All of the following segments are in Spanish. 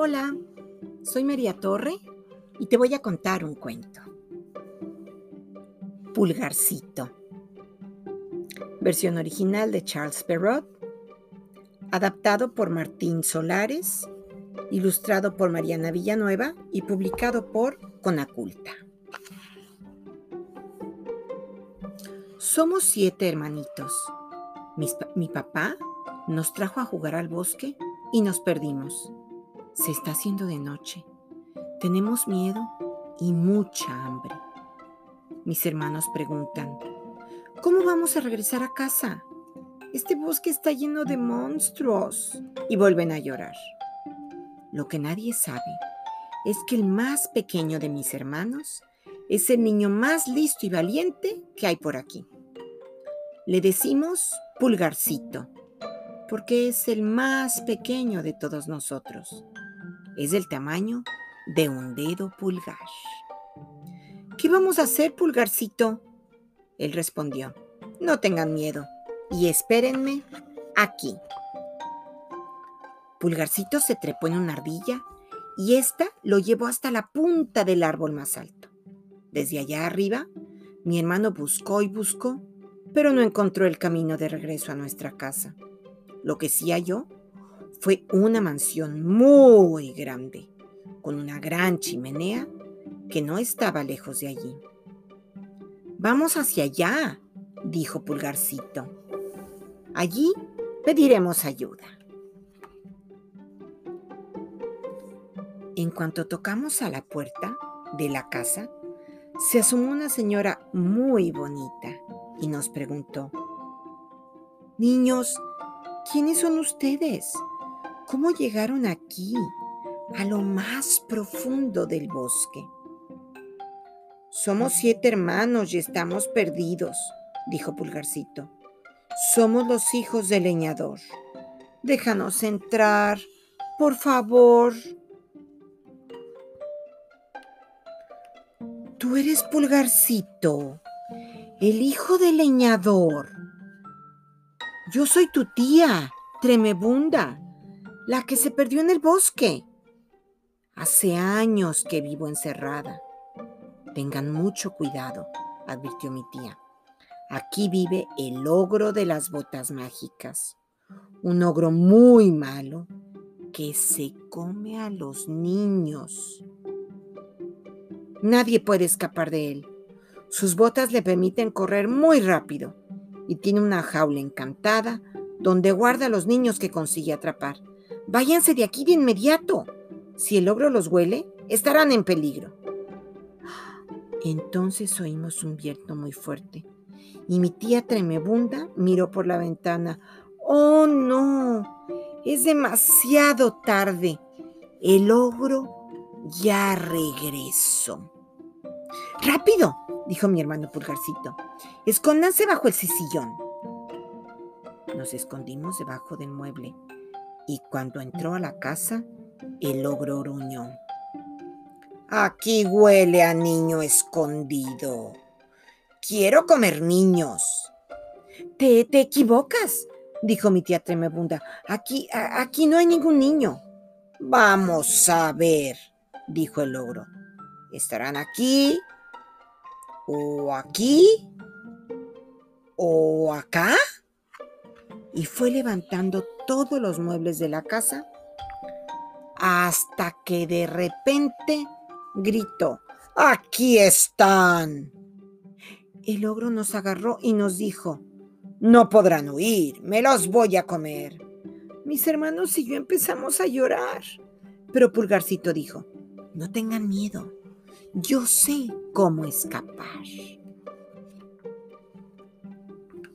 Hola, soy María Torre y te voy a contar un cuento. Pulgarcito. Versión original de Charles Perrault, adaptado por Martín Solares, ilustrado por Mariana Villanueva y publicado por Conaculta. Somos siete hermanitos. mi papá nos trajo a jugar al bosque y nos perdimos. Se está haciendo de noche. Tenemos miedo y mucha hambre. Mis hermanos preguntan, ¿cómo vamos a regresar a casa? Este bosque está lleno de monstruos. Y vuelven a llorar. Lo que nadie sabe es que el más pequeño de mis hermanos es el niño más listo y valiente que hay por aquí. Le decimos pulgarcito, porque es el más pequeño de todos nosotros es del tamaño de un dedo pulgar. ¿Qué vamos a hacer, pulgarcito? Él respondió, no tengan miedo y espérenme aquí. Pulgarcito se trepó en una ardilla y ésta lo llevó hasta la punta del árbol más alto. Desde allá arriba, mi hermano buscó y buscó, pero no encontró el camino de regreso a nuestra casa. Lo que sí halló fue una mansión muy grande, con una gran chimenea que no estaba lejos de allí. Vamos hacia allá, dijo Pulgarcito. Allí pediremos ayuda. En cuanto tocamos a la puerta de la casa, se asomó una señora muy bonita y nos preguntó, Niños, ¿quiénes son ustedes? ¿Cómo llegaron aquí, a lo más profundo del bosque? Somos siete hermanos y estamos perdidos, dijo Pulgarcito. Somos los hijos del leñador. Déjanos entrar, por favor. Tú eres Pulgarcito, el hijo del leñador. Yo soy tu tía, Tremebunda la que se perdió en el bosque. Hace años que vivo encerrada. Tengan mucho cuidado, advirtió mi tía. Aquí vive el ogro de las botas mágicas, un ogro muy malo que se come a los niños. Nadie puede escapar de él. Sus botas le permiten correr muy rápido y tiene una jaula encantada donde guarda a los niños que consigue atrapar. Váyanse de aquí de inmediato. Si el ogro los huele, estarán en peligro. Entonces oímos un viento muy fuerte y mi tía tremebunda miró por la ventana. ¡Oh, no! Es demasiado tarde. El ogro ya regresó. ¡Rápido! dijo mi hermano Pulgarcito. Escóndanse bajo el sillón. Nos escondimos debajo del mueble y cuando entró a la casa, el ogro gruñó. Aquí huele a niño escondido. Quiero comer niños. Te, te equivocas, dijo mi tía Tremebunda. Aquí, aquí no hay ningún niño. Vamos a ver, dijo el ogro. ¿Estarán aquí? ¿O aquí? ¿O acá? Y fue levantando todos los muebles de la casa hasta que de repente gritó, aquí están. El ogro nos agarró y nos dijo, no podrán huir, me los voy a comer. Mis hermanos y yo empezamos a llorar. Pero Pulgarcito dijo, no tengan miedo, yo sé cómo escapar.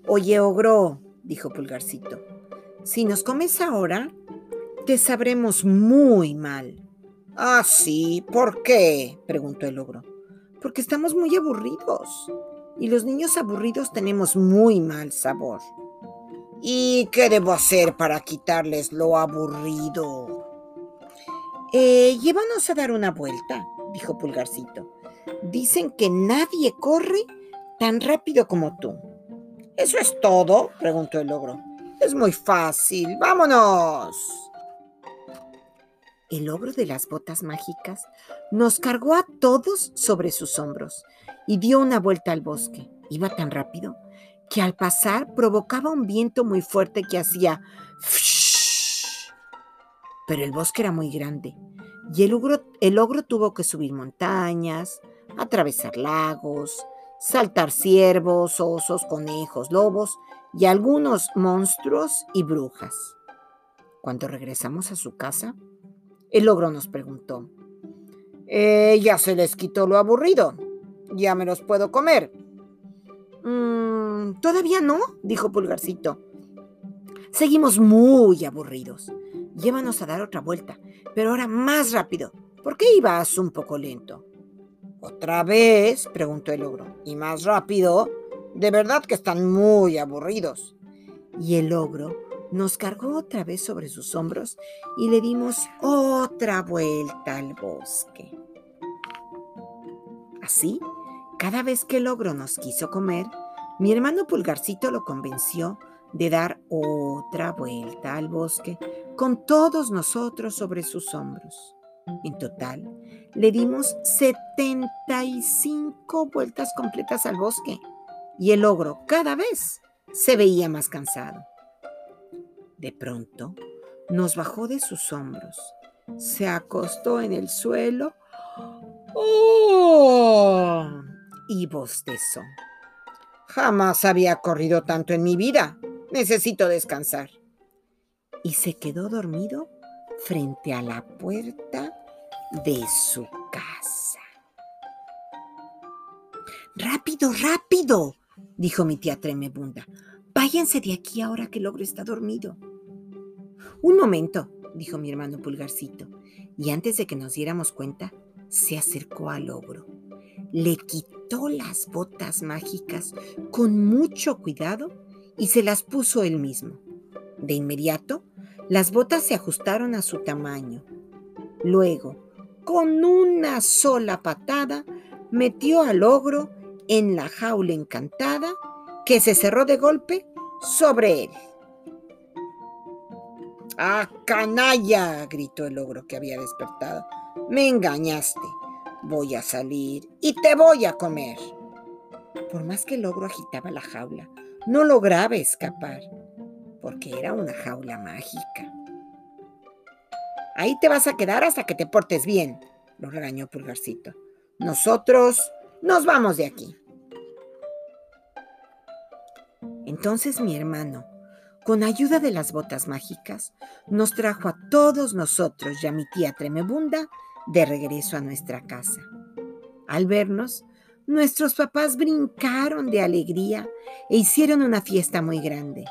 Oye, ogro, dijo Pulgarcito, si nos comes ahora, te sabremos muy mal. Ah, sí, ¿por qué? preguntó el ogro. Porque estamos muy aburridos. Y los niños aburridos tenemos muy mal sabor. ¿Y qué debo hacer para quitarles lo aburrido? Eh, llévanos a dar una vuelta, dijo Pulgarcito. Dicen que nadie corre tan rápido como tú. ¿Eso es todo? preguntó el ogro. Es muy fácil. ¡Vámonos! el ogro de las botas mágicas nos cargó a todos sobre sus hombros y dio una vuelta al bosque. Iba tan rápido que al pasar provocaba un viento muy fuerte que hacía... Pero el bosque era muy grande y el ogro, el ogro tuvo que subir montañas, atravesar lagos, saltar ciervos, osos, conejos, lobos y algunos monstruos y brujas. Cuando regresamos a su casa, el ogro nos preguntó, eh, ya se les quitó lo aburrido, ya me los puedo comer. Mm, todavía no, dijo Pulgarcito. Seguimos muy aburridos. Llévanos a dar otra vuelta, pero ahora más rápido. ¿Por qué ibas un poco lento? ¿Otra vez? preguntó el ogro. ¿Y más rápido? De verdad que están muy aburridos. Y el ogro nos cargó otra vez sobre sus hombros y le dimos otra vuelta al bosque. Así, cada vez que el ogro nos quiso comer, mi hermano Pulgarcito lo convenció de dar otra vuelta al bosque con todos nosotros sobre sus hombros. En total, le dimos 75 vueltas completas al bosque y el ogro cada vez se veía más cansado. De pronto, nos bajó de sus hombros, se acostó en el suelo ¡Oh! y bostezó. Jamás había corrido tanto en mi vida. Necesito descansar. Y se quedó dormido frente a la puerta de su casa. Rápido, rápido, dijo mi tía Tremebunda. Váyanse de aquí ahora que el ogro está dormido. Un momento, dijo mi hermano Pulgarcito, y antes de que nos diéramos cuenta, se acercó al ogro. Le quitó las botas mágicas con mucho cuidado y se las puso él mismo. De inmediato, las botas se ajustaron a su tamaño. Luego, con una sola patada, metió al ogro en la jaula encantada que se cerró de golpe sobre él. ¡Ah, canalla! gritó el ogro que había despertado. Me engañaste. Voy a salir y te voy a comer. Por más que el ogro agitaba la jaula, no lograba escapar, porque era una jaula mágica. Ahí te vas a quedar hasta que te portes bien, lo regañó Pulgarcito. Nosotros nos vamos de aquí. Entonces mi hermano, con ayuda de las botas mágicas, nos trajo a todos nosotros y a mi tía Tremebunda de regreso a nuestra casa. Al vernos, nuestros papás brincaron de alegría e hicieron una fiesta muy grande.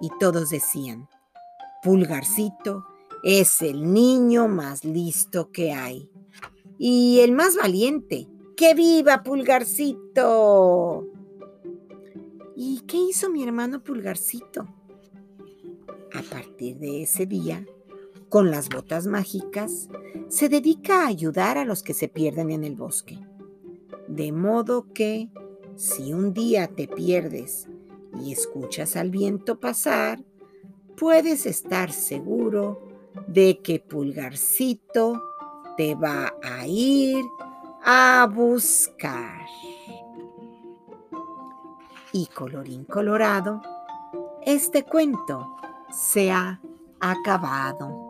Y todos decían, Pulgarcito es el niño más listo que hay. Y el más valiente. ¡Que viva Pulgarcito! ¿Y qué hizo mi hermano Pulgarcito? A partir de ese día, con las botas mágicas, se dedica a ayudar a los que se pierden en el bosque. De modo que, si un día te pierdes y escuchas al viento pasar, puedes estar seguro de que Pulgarcito te va a ir a buscar y colorín colorado, este cuento se ha acabado.